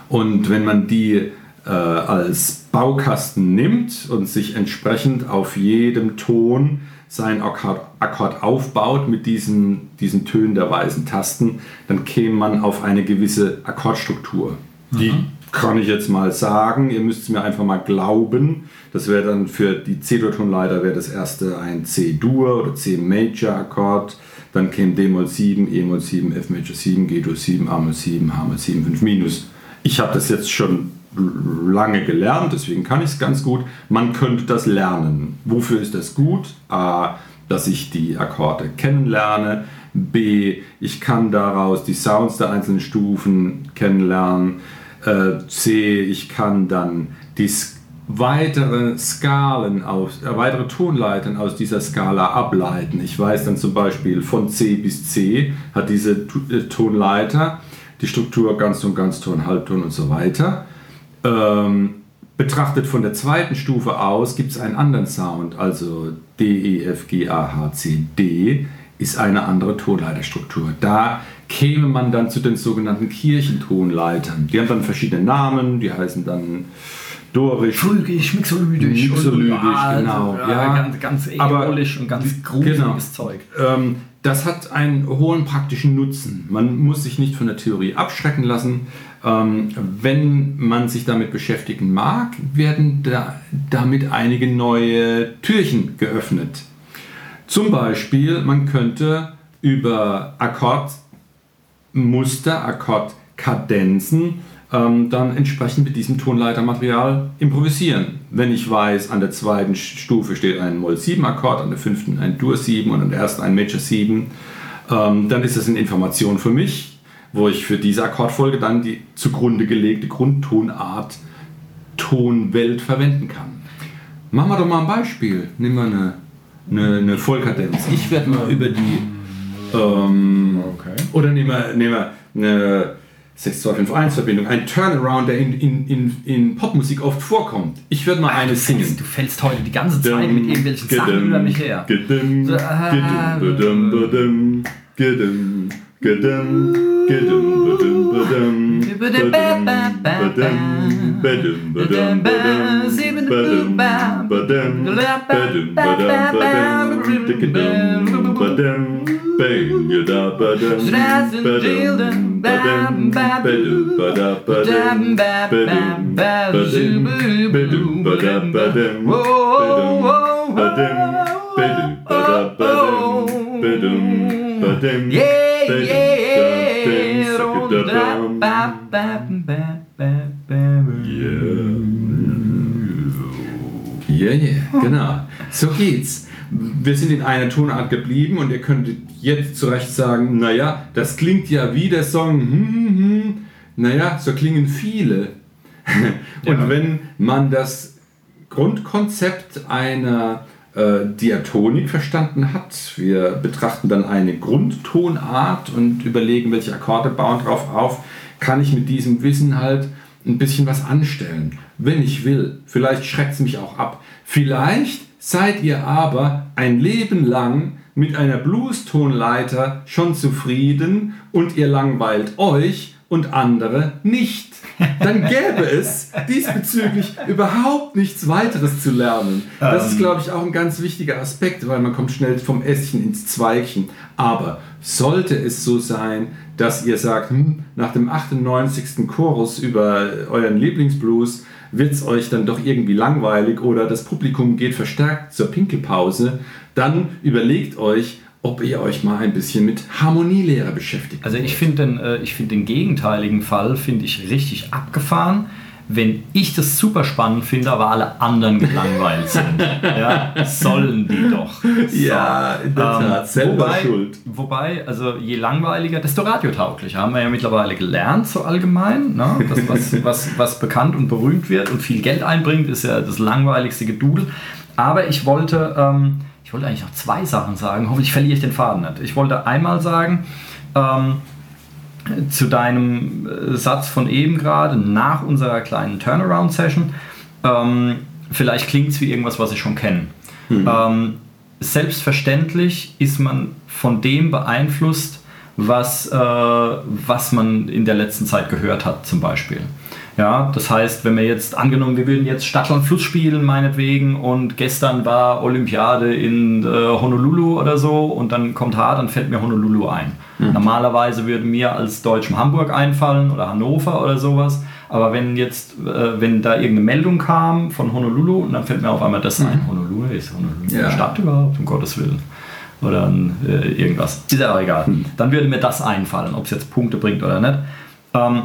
Und wenn man die äh, als Baukasten nimmt und sich entsprechend auf jedem Ton sein Akkord, Akkord aufbaut mit diesen, diesen Tönen der weißen Tasten, dann käme man auf eine gewisse Akkordstruktur. Die mhm. kann ich jetzt mal sagen, ihr müsst es mir einfach mal glauben. Das wäre dann für die C-Dur-Tonleiter wäre das erste ein C-Dur oder C-Major-Akkord. Dann käme D-Moll 7, E-Moll 7, F-Major 7, G-Dur 7, A-Moll 7, H-Moll 7, 5 minus. Ich habe das jetzt schon lange gelernt, deswegen kann ich es ganz gut. Man könnte das lernen. Wofür ist das gut? A, dass ich die Akkorde kennenlerne. B, ich kann daraus die Sounds der einzelnen Stufen kennenlernen. Äh, C, ich kann dann die weitere Skalen aus, äh, weitere Tonleitern aus dieser Skala ableiten. Ich weiß dann zum Beispiel von C bis C hat diese äh, Tonleiter die Struktur Ganzton, Ganzton, Halbton und so weiter. Ähm, betrachtet von der zweiten Stufe aus gibt es einen anderen Sound, also D, E, F, G, A, H, C, D ist eine andere Tonleiterstruktur. Da käme man dann zu den sogenannten Kirchentonleitern. Die haben dann verschiedene Namen, die heißen dann dorisch, Fulgisch, mixolydisch, mixolydisch genau. Also, ja, ganz, ganz äolisch und ganz gruseliges genau. Zeug. Ähm, das hat einen hohen praktischen Nutzen. Man muss sich nicht von der Theorie abschrecken lassen. Ähm, wenn man sich damit beschäftigen mag, werden da, damit einige neue Türchen geöffnet. Zum Beispiel, man könnte über Akkordmuster, Akkordkadenzen ähm, dann entsprechend mit diesem Tonleitermaterial improvisieren. Wenn ich weiß, an der zweiten Stufe steht ein Moll 7 Akkord, an der fünften ein Dur 7 und an der ersten ein Major 7, ähm, dann ist das eine Information für mich, wo ich für diese Akkordfolge dann die zugrunde gelegte Grundtonart Tonwelt verwenden kann. Machen wir doch mal ein Beispiel. Nehmen wir eine, eine, eine Vollkadenz. Ich werde mal über die ähm, okay. oder nehmen wir, nehmen wir eine 6251-Verbindung, ein Turnaround, der in, in, in, in Popmusik oft vorkommt. Ich würde mal Ach, eine du singen. Fällst, du fällst heute die ganze Zeit mit irgendwelchen Sachen über mich her. Gedum, gedum, gedum, gedum, gedum, gedum, Yeah, Yeah, genau. So geht's. Wir sind in einer Tonart geblieben und ihr könntet jetzt zu Recht sagen, naja, das klingt ja wie der Song, hm, hm, hm. naja, so klingen viele. und ja. wenn man das Grundkonzept einer äh, Diatonik verstanden hat. Wir betrachten dann eine Grundtonart und überlegen, welche Akkorde bauen drauf auf. Kann ich mit diesem Wissen halt ein bisschen was anstellen, wenn ich will. Vielleicht schreckt es mich auch ab. Vielleicht seid ihr aber ein Leben lang mit einer Blues-Tonleiter schon zufrieden und ihr langweilt euch und andere nicht. Dann gäbe es diesbezüglich überhaupt nichts weiteres zu lernen. Das ist, ähm. glaube ich, auch ein ganz wichtiger Aspekt, weil man kommt schnell vom Ästchen ins Zweigchen. Aber sollte es so sein, dass ihr sagt, hm, nach dem 98. Chorus über euren Lieblingsblues wird es euch dann doch irgendwie langweilig oder das Publikum geht verstärkt zur Pinkelpause, dann überlegt euch, ob ihr euch mal ein bisschen mit Harmonielehre beschäftigt. Also ich finde den, äh, find den gegenteiligen Fall finde ich richtig abgefahren. Wenn ich das super spannend finde, aber alle anderen gelangweilt sind. ja, sollen die doch. So. Ja, in der Tat, selber wobei, schuld. Wobei, also je langweiliger, desto radiotauglicher. Haben wir ja mittlerweile gelernt, so allgemein. Ne? Das, was, was, was bekannt und berühmt wird und viel Geld einbringt, ist ja das langweiligste Gedudel. Aber ich wollte, ähm, ich wollte eigentlich noch zwei Sachen sagen. Hoffentlich verliere ich den Faden nicht. Ich wollte einmal sagen, ähm, zu deinem äh, Satz von eben gerade, nach unserer kleinen Turnaround-Session, ähm, vielleicht klingt es wie irgendwas, was ich schon kenne. Mhm. Ähm, selbstverständlich ist man von dem beeinflusst, was, äh, was man in der letzten Zeit gehört hat, zum Beispiel. Ja, das heißt, wenn wir jetzt angenommen, wir würden jetzt Stadtland Fluss spielen, meinetwegen, und gestern war Olympiade in äh, Honolulu oder so, und dann kommt H, dann fällt mir Honolulu ein. Mhm. Normalerweise würde mir als Deutschem Hamburg einfallen oder Hannover oder sowas. Aber wenn jetzt, äh, wenn da irgendeine Meldung kam von Honolulu, und dann fällt mir auf einmal das mhm. ein. Honolulu ist Honolulu ja. eine Stadt überhaupt, um Gottes Willen. Oder äh, irgendwas. Ist ja auch egal. Mhm. Dann würde mir das einfallen, ob es jetzt Punkte bringt oder nicht. Ähm,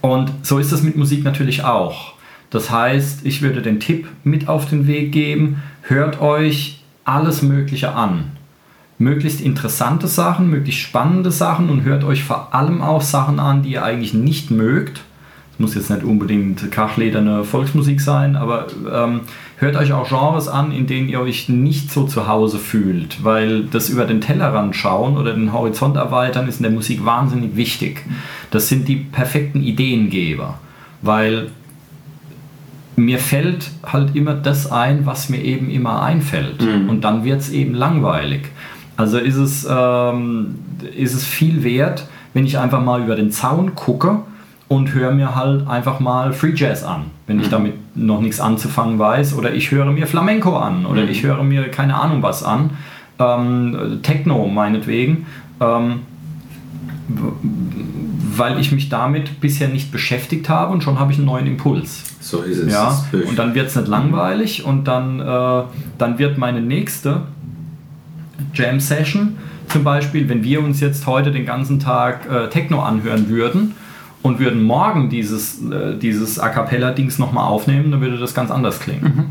und so ist es mit Musik natürlich auch. Das heißt, ich würde den Tipp mit auf den Weg geben, hört euch alles Mögliche an. Möglichst interessante Sachen, möglichst spannende Sachen und hört euch vor allem auch Sachen an, die ihr eigentlich nicht mögt. Es muss jetzt nicht unbedingt kachlederne Volksmusik sein, aber ähm, hört euch auch Genres an, in denen ihr euch nicht so zu Hause fühlt, weil das über den Tellerrand schauen oder den Horizont erweitern ist in der Musik wahnsinnig wichtig. Das sind die perfekten Ideengeber, weil mir fällt halt immer das ein, was mir eben immer einfällt. Mhm. Und dann wird es eben langweilig. Also ist es, ähm, ist es viel wert, wenn ich einfach mal über den Zaun gucke und höre mir halt einfach mal Free Jazz an, wenn ich mhm. damit noch nichts anzufangen weiß. Oder ich höre mir Flamenco an oder mhm. ich höre mir keine Ahnung was an. Ähm, Techno meinetwegen. Ähm, weil ich mich damit bisher nicht beschäftigt habe und schon habe ich einen neuen Impuls. So ist es. Ja? Und dann wird es nicht langweilig und dann, äh, dann wird meine nächste Jam Session zum Beispiel, wenn wir uns jetzt heute den ganzen Tag äh, Techno anhören würden, und würden morgen dieses, äh, dieses A Cappella-Dings nochmal aufnehmen, dann würde das ganz anders klingen. Mhm.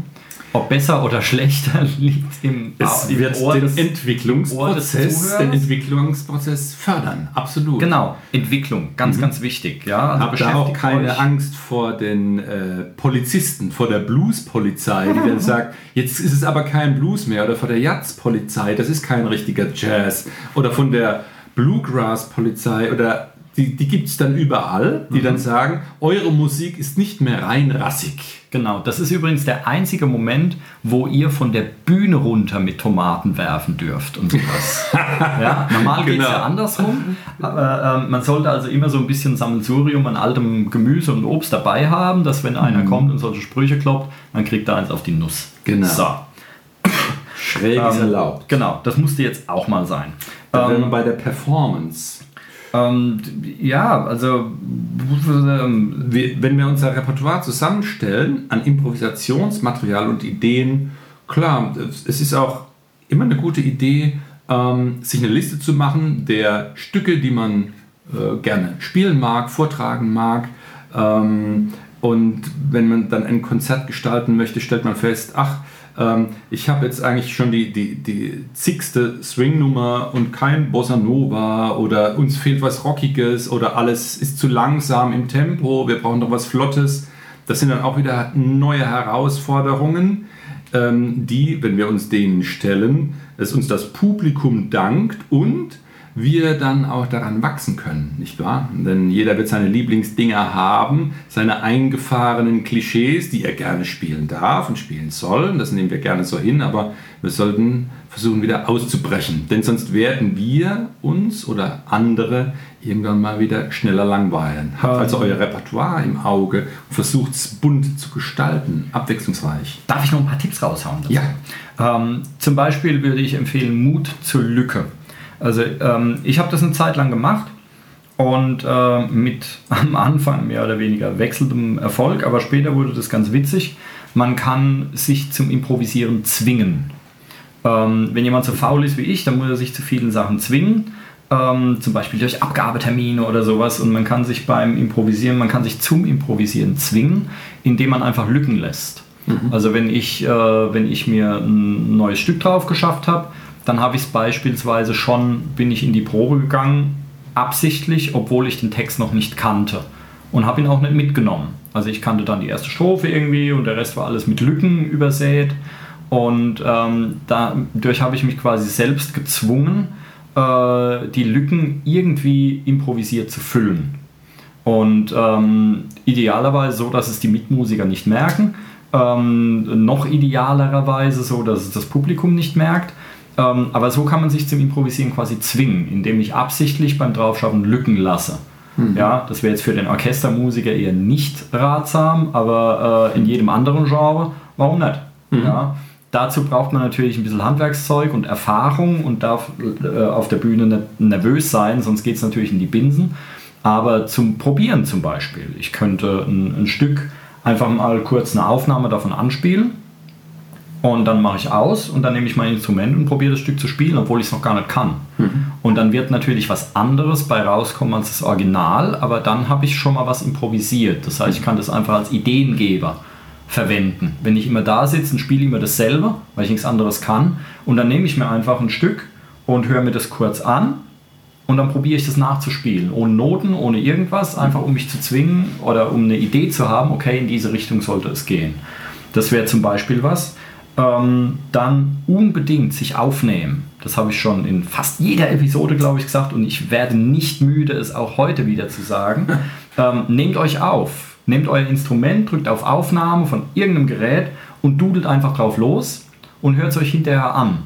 Ob besser oder schlechter liegt im, es im wird Ohr den Entwicklungsprozess, den Entwicklungsprozess fördern, absolut. Genau, Entwicklung, ganz, mhm. ganz wichtig. Ja, also Habt da auch keine Angst vor den äh, Polizisten, vor der Blues-Polizei, die dann sagt, jetzt ist es aber kein Blues mehr, oder vor der Jazz-Polizei, das ist kein richtiger Jazz, oder von der Bluegrass-Polizei oder die, die gibt es dann überall, die mhm. dann sagen, eure Musik ist nicht mehr rein rassig. Genau, das ist übrigens der einzige Moment, wo ihr von der Bühne runter mit Tomaten werfen dürft und sowas. ja, normal geht es genau. ja andersrum. Aber, äh, man sollte also immer so ein bisschen Sammelsurium an altem Gemüse und Obst dabei haben, dass wenn einer mhm. kommt und solche Sprüche kloppt, dann kriegt er eins auf die Nuss. Genau. So. Schräg ist ähm, erlaubt. Genau, das musste jetzt auch mal sein. Ähm, bei der Performance ähm, ja, also wenn wir unser Repertoire zusammenstellen an Improvisationsmaterial und Ideen, klar, es ist auch immer eine gute Idee, ähm, sich eine Liste zu machen der Stücke, die man äh, gerne spielen mag, vortragen mag. Ähm, und wenn man dann ein Konzert gestalten möchte, stellt man fest, ach, ähm, ich habe jetzt eigentlich schon die, die, die zigste Swing-Nummer und kein Bossa Nova oder uns fehlt was Rockiges oder alles ist zu langsam im Tempo, wir brauchen doch was Flottes. Das sind dann auch wieder neue Herausforderungen, ähm, die, wenn wir uns denen stellen, es uns das Publikum dankt und wir dann auch daran wachsen können, nicht wahr? Denn jeder wird seine Lieblingsdinger haben, seine eingefahrenen Klischees, die er gerne spielen darf und spielen soll. Das nehmen wir gerne so hin, aber wir sollten versuchen wieder auszubrechen, denn sonst werden wir uns oder andere irgendwann mal wieder schneller langweilen. Habt also euer Repertoire im Auge und versucht es bunt zu gestalten, abwechslungsreich. Darf ich noch ein paar Tipps raushauen? Dazu? Ja. Ähm, zum Beispiel würde ich empfehlen Mut zur Lücke. Also ähm, ich habe das eine Zeit lang gemacht und äh, mit am Anfang mehr oder weniger wechselndem Erfolg, aber später wurde das ganz witzig. Man kann sich zum Improvisieren zwingen. Ähm, wenn jemand so faul ist wie ich, dann muss er sich zu vielen Sachen zwingen. ähm, zum Beispiel durch Abgabetermine oder sowas. Und man kann sich beim Improvisieren, man kann sich zum Improvisieren zwingen, indem man einfach Lücken lässt. Mhm. Also wenn ich, äh, wenn ich mir ein neues Stück drauf geschafft habe, dann habe ich es beispielsweise schon, bin ich in die Probe gegangen, absichtlich, obwohl ich den Text noch nicht kannte und habe ihn auch nicht mitgenommen. Also ich kannte dann die erste Strophe irgendwie und der Rest war alles mit Lücken übersät und ähm, dadurch habe ich mich quasi selbst gezwungen, äh, die Lücken irgendwie improvisiert zu füllen. Und ähm, idealerweise so, dass es die Mitmusiker nicht merken. Ähm, noch idealerweise so, dass es das Publikum nicht merkt. Ähm, aber so kann man sich zum Improvisieren quasi zwingen, indem ich absichtlich beim Draufschaffen Lücken lasse. Mhm. Ja, das wäre jetzt für den Orchestermusiker eher nicht ratsam, aber äh, in jedem anderen Genre, warum nicht? Mhm. Ja, dazu braucht man natürlich ein bisschen Handwerkszeug und Erfahrung und darf äh, auf der Bühne nicht nervös sein, sonst geht es natürlich in die Binsen. Aber zum Probieren zum Beispiel, ich könnte ein, ein Stück einfach mal kurz eine Aufnahme davon anspielen und dann mache ich aus und dann nehme ich mein Instrument und probiere das Stück zu spielen, obwohl ich es noch gar nicht kann. Mhm. Und dann wird natürlich was anderes bei rauskommen als das Original, aber dann habe ich schon mal was improvisiert. Das heißt, ich kann das einfach als Ideengeber verwenden. Wenn ich immer da sitze und spiele immer dasselbe, weil ich nichts anderes kann, und dann nehme ich mir einfach ein Stück und höre mir das kurz an und dann probiere ich das nachzuspielen, ohne Noten, ohne irgendwas, einfach um mich zu zwingen oder um eine Idee zu haben, okay, in diese Richtung sollte es gehen. Das wäre zum Beispiel was ähm, dann unbedingt sich aufnehmen. Das habe ich schon in fast jeder Episode, glaube ich, gesagt und ich werde nicht müde, es auch heute wieder zu sagen. Ähm, nehmt euch auf, nehmt euer Instrument, drückt auf Aufnahme von irgendeinem Gerät und dudelt einfach drauf los und hört es euch hinterher an.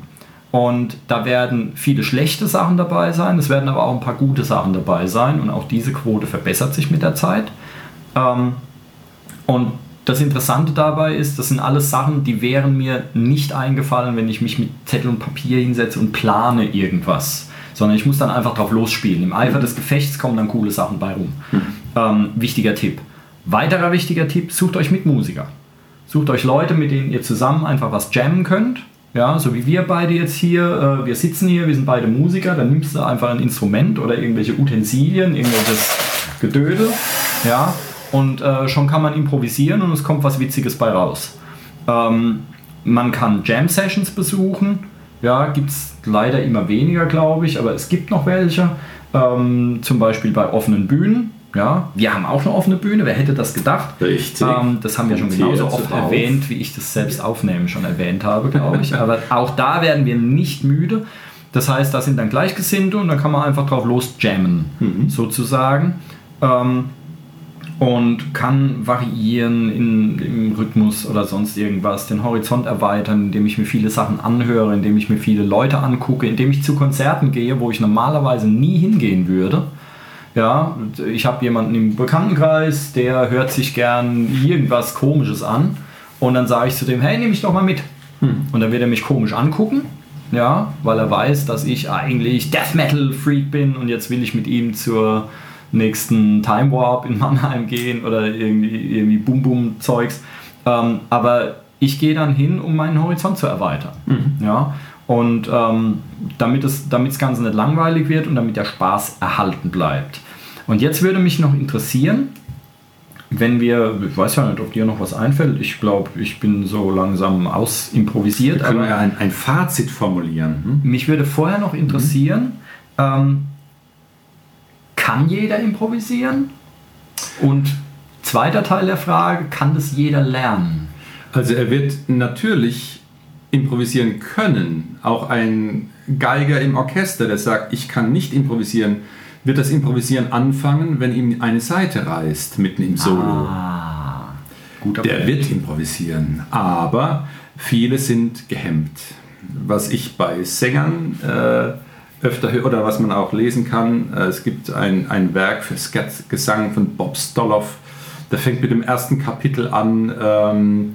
Und da werden viele schlechte Sachen dabei sein, es werden aber auch ein paar gute Sachen dabei sein und auch diese Quote verbessert sich mit der Zeit. Ähm, und das Interessante dabei ist, das sind alles Sachen, die wären mir nicht eingefallen, wenn ich mich mit Zettel und Papier hinsetze und plane irgendwas. Sondern ich muss dann einfach drauf losspielen. Im Eifer des Gefechts kommen dann coole Sachen bei rum. Mhm. Ähm, wichtiger Tipp. Weiterer wichtiger Tipp, sucht euch Mitmusiker. Sucht euch Leute, mit denen ihr zusammen einfach was jammen könnt. Ja, so wie wir beide jetzt hier, äh, wir sitzen hier, wir sind beide Musiker, dann nimmst du einfach ein Instrument oder irgendwelche Utensilien, irgendwelches Gedödel, ja, und äh, schon kann man improvisieren und es kommt was Witziges bei raus. Ähm, man kann Jam-Sessions besuchen, ja, gibt es leider immer weniger, glaube ich, aber es gibt noch welche. Ähm, zum Beispiel bei offenen Bühnen. Ja, wir haben auch eine offene Bühne, wer hätte das gedacht? Richtig. Ähm, das haben wir schon genauso oft auf. erwähnt, wie ich das selbst aufnehmen schon erwähnt habe, glaube ich. aber auch da werden wir nicht müde. Das heißt, da sind dann Gleichgesinnte und dann kann man einfach drauf los jammen, mhm. sozusagen. Ähm, und kann variieren in, im Rhythmus oder sonst irgendwas, den Horizont erweitern, indem ich mir viele Sachen anhöre, indem ich mir viele Leute angucke, indem ich zu Konzerten gehe, wo ich normalerweise nie hingehen würde. Ja, ich habe jemanden im Bekanntenkreis, der hört sich gern irgendwas Komisches an und dann sage ich zu dem, hey, nehme ich doch mal mit. Hm. Und dann wird er mich komisch angucken, ja, weil er weiß, dass ich eigentlich Death Metal Freak bin und jetzt will ich mit ihm zur nächsten Time Warp in Mannheim gehen oder irgendwie, irgendwie Boom-Boom-Zeugs. Ähm, aber ich gehe dann hin, um meinen Horizont zu erweitern. Mhm. Ja? Und ähm, damit, es, damit das Ganze nicht langweilig wird und damit der Spaß erhalten bleibt. Und jetzt würde mich noch interessieren, wenn wir, ich weiß ja nicht, ob dir noch was einfällt, ich glaube, ich bin so langsam ausimprovisiert. Wir können aber ja ein, ein Fazit formulieren. Hm? Mich würde vorher noch interessieren, mhm. ähm, kann jeder improvisieren? Und zweiter Teil der Frage, kann das jeder lernen? Also er wird natürlich improvisieren können. Auch ein Geiger im Orchester, der sagt, ich kann nicht improvisieren, wird das Improvisieren anfangen, wenn ihm eine Seite reißt mitten im Solo. Ah, guter der wird improvisieren, aber viele sind gehemmt. Was ich bei Sängern äh, öfter oder was man auch lesen kann. Äh, es gibt ein, ein Werk für Gesang von Bob Stoloff. Der fängt mit dem ersten Kapitel an. Ähm,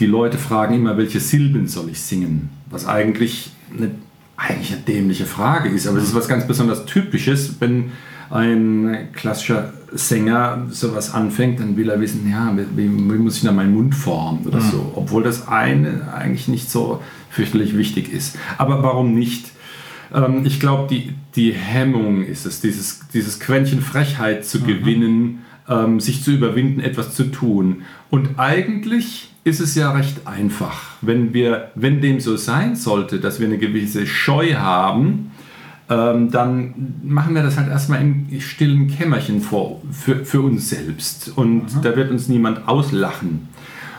die Leute fragen immer, welche Silben soll ich singen? Was eigentlich eine, eigentlich eine dämliche Frage ist, aber es ist was ganz besonders Typisches, wenn ein klassischer Sänger sowas anfängt, dann will er wissen, ja, wie, wie muss ich da meinen Mund formen oder mhm. so. Obwohl das eine eigentlich nicht so fürchterlich wichtig ist. Aber warum nicht? Ähm, ich glaube, die, die Hemmung ist es, dieses, dieses Quäntchen Frechheit zu mhm. gewinnen, ähm, sich zu überwinden, etwas zu tun. Und eigentlich ist es ja recht einfach, wenn wir, wenn dem so sein sollte, dass wir eine gewisse Scheu haben, ähm, dann machen wir das halt erstmal im stillen Kämmerchen vor, für, für uns selbst. Und mhm. da wird uns niemand auslachen.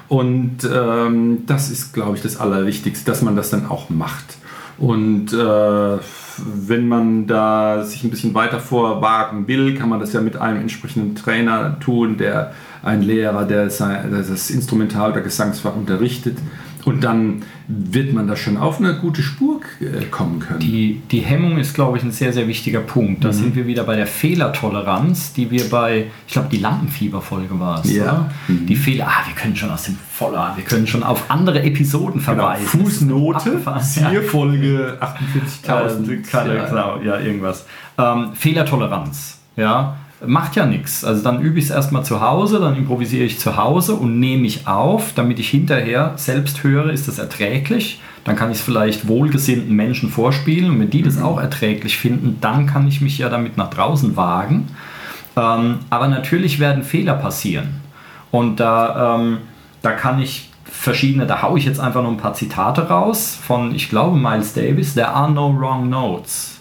Und ähm, das ist, glaube ich, das Allerwichtigste, dass man das dann auch macht. Und äh, wenn man da sich ein bisschen weiter vorwagen will, kann man das ja mit einem entsprechenden Trainer tun, der ein Lehrer, der das Instrumental- oder Gesangsfach unterrichtet. Und dann wird man da schon auf eine gute Spur kommen können. Die, die Hemmung ist, glaube ich, ein sehr, sehr wichtiger Punkt. Da mhm. sind wir wieder bei der Fehlertoleranz, die wir bei, ich glaube, die Lampenfieberfolge war es. Ja. Mhm. Die Fehler, ah, wir können schon aus dem Voller, wir können schon auf andere Episoden genau. verweisen. Genau. Fußnote, siehe Folge 48.000. ja. Genau, ja, irgendwas. Ähm, Fehlertoleranz, ja macht ja nichts. Also dann übe ich es erstmal zu Hause, dann improvisiere ich zu Hause und nehme mich auf, damit ich hinterher selbst höre, ist das erträglich. Dann kann ich es vielleicht wohlgesinnten Menschen vorspielen und wenn die das mhm. auch erträglich finden, dann kann ich mich ja damit nach draußen wagen. Ähm, aber natürlich werden Fehler passieren. Und da, ähm, da kann ich verschiedene, da haue ich jetzt einfach nur ein paar Zitate raus von, ich glaube, Miles Davis, There are no wrong notes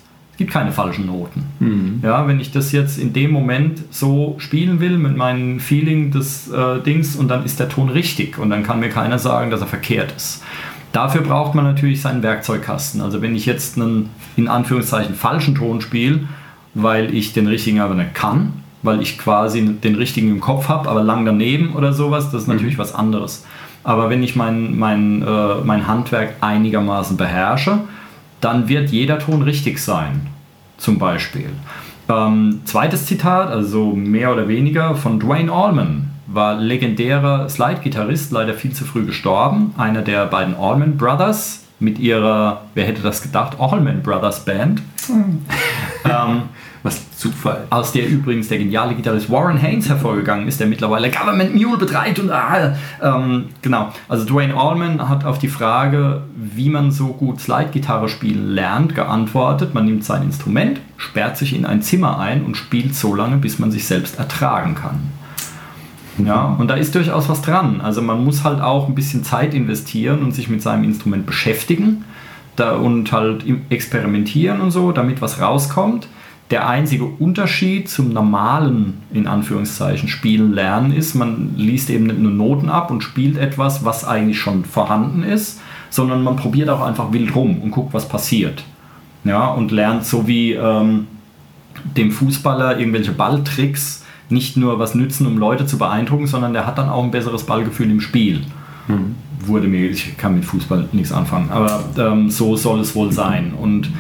gibt keine falschen Noten. Mhm. Ja, wenn ich das jetzt in dem Moment so spielen will mit meinem Feeling des äh, Dings und dann ist der Ton richtig und dann kann mir keiner sagen, dass er verkehrt ist. Dafür braucht man natürlich seinen Werkzeugkasten. Also wenn ich jetzt einen in Anführungszeichen falschen Ton spiele, weil ich den richtigen aber nicht kann, weil ich quasi den richtigen im Kopf habe, aber lang daneben oder sowas, das ist mhm. natürlich mhm. was anderes. Aber wenn ich mein, mein, äh, mein Handwerk einigermaßen beherrsche, dann wird jeder Ton richtig sein zum Beispiel. Ähm, zweites Zitat, also mehr oder weniger von Dwayne Allman, war legendärer Slide-Gitarrist, leider viel zu früh gestorben. Einer der beiden Allman Brothers mit ihrer, wer hätte das gedacht, Allman Brothers Band. ähm, was Zufall. Aus der übrigens der geniale Gitarrist Warren Haynes hervorgegangen ist, der mittlerweile Government Mule betreibt und ah, ähm, genau. Also Dwayne Allman hat auf die Frage, wie man so gut Slide-Gitarre spielen lernt, geantwortet, man nimmt sein Instrument, sperrt sich in ein Zimmer ein und spielt so lange, bis man sich selbst ertragen kann. Ja, und da ist durchaus was dran. Also man muss halt auch ein bisschen Zeit investieren und sich mit seinem Instrument beschäftigen da und halt experimentieren und so, damit was rauskommt. Der einzige Unterschied zum normalen, in Anführungszeichen, Spielen lernen ist, man liest eben nicht nur Noten ab und spielt etwas, was eigentlich schon vorhanden ist, sondern man probiert auch einfach wild rum und guckt, was passiert. Ja, und lernt so wie ähm, dem Fußballer irgendwelche Balltricks nicht nur was nützen, um Leute zu beeindrucken, sondern der hat dann auch ein besseres Ballgefühl im Spiel. Mhm. Wurde mir, ich kann mit Fußball nichts anfangen, aber ähm, so soll es wohl sein. Und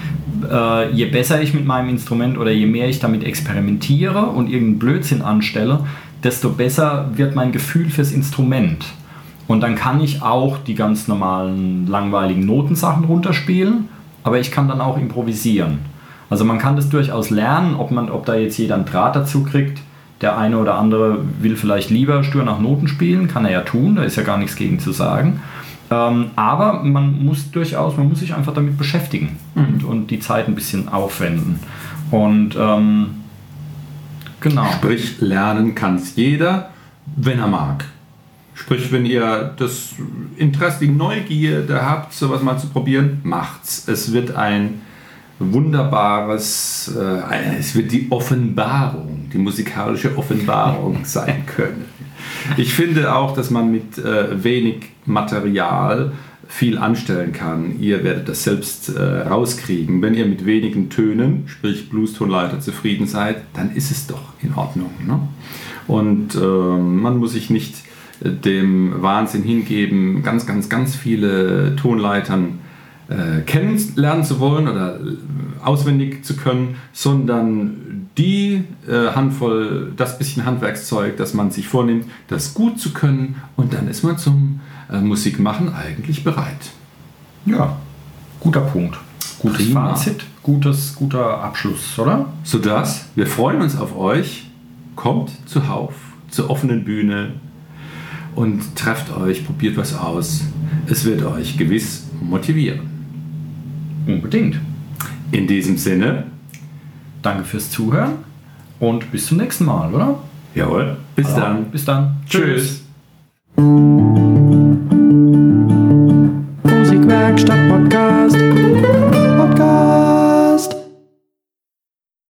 äh, je besser ich mit meinem Instrument oder je mehr ich damit experimentiere und irgendeinen Blödsinn anstelle, desto besser wird mein Gefühl fürs Instrument. Und dann kann ich auch die ganz normalen langweiligen Notensachen runterspielen, aber ich kann dann auch improvisieren. Also man kann das durchaus lernen, ob, man, ob da jetzt jeder einen Draht dazu kriegt. Der eine oder andere will vielleicht lieber stur nach Noten spielen, kann er ja tun, da ist ja gar nichts gegen zu sagen. Ähm, aber man muss durchaus, man muss sich einfach damit beschäftigen mhm. und, und, die Zeit ein bisschen aufwenden. Und ähm, genau. Sprich, lernen kann es jeder, wenn er mag. Sprich, wenn ihr das Interesse, die Neugierde habt, sowas mal zu probieren, macht's. Es wird ein wunderbares, äh, es wird die Offenbarung, die musikalische Offenbarung sein können. Ich finde auch, dass man mit äh, wenig Material viel anstellen kann. Ihr werdet das selbst äh, rauskriegen. Wenn ihr mit wenigen Tönen, sprich Blues-Tonleiter, zufrieden seid, dann ist es doch in Ordnung. Ne? Und äh, man muss sich nicht äh, dem Wahnsinn hingeben, ganz, ganz, ganz viele Tonleitern äh, kennenlernen zu wollen oder äh, auswendig zu können, sondern die äh, Handvoll, das bisschen Handwerkszeug, das man sich vornimmt, das gut zu können und dann ist man zum äh, Musik machen eigentlich bereit. Ja, guter Punkt. Gutes Prima. Fazit, gutes, guter Abschluss, oder? Sodass wir freuen uns auf euch. Kommt zuhauf zur offenen Bühne und trefft euch, probiert was aus. Es wird euch gewiss motivieren. Hm. Unbedingt. In diesem Sinne. Danke fürs Zuhören und bis zum nächsten Mal, oder? Jawohl. Bis Aber dann. Bis dann. Tschüss. Tschüss.